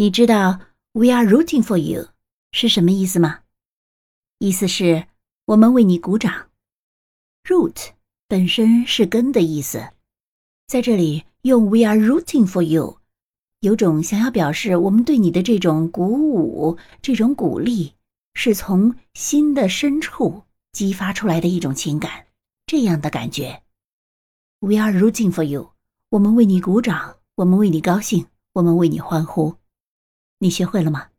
你知道 “We are rooting for you” 是什么意思吗？意思是我们为你鼓掌。Root 本身是根的意思，在这里用 “We are rooting for you”，有种想要表示我们对你的这种鼓舞、这种鼓励，是从心的深处激发出来的一种情感，这样的感觉。We are rooting for you，我们为你鼓掌，我们为你高兴，我们为你欢呼。你学会了吗？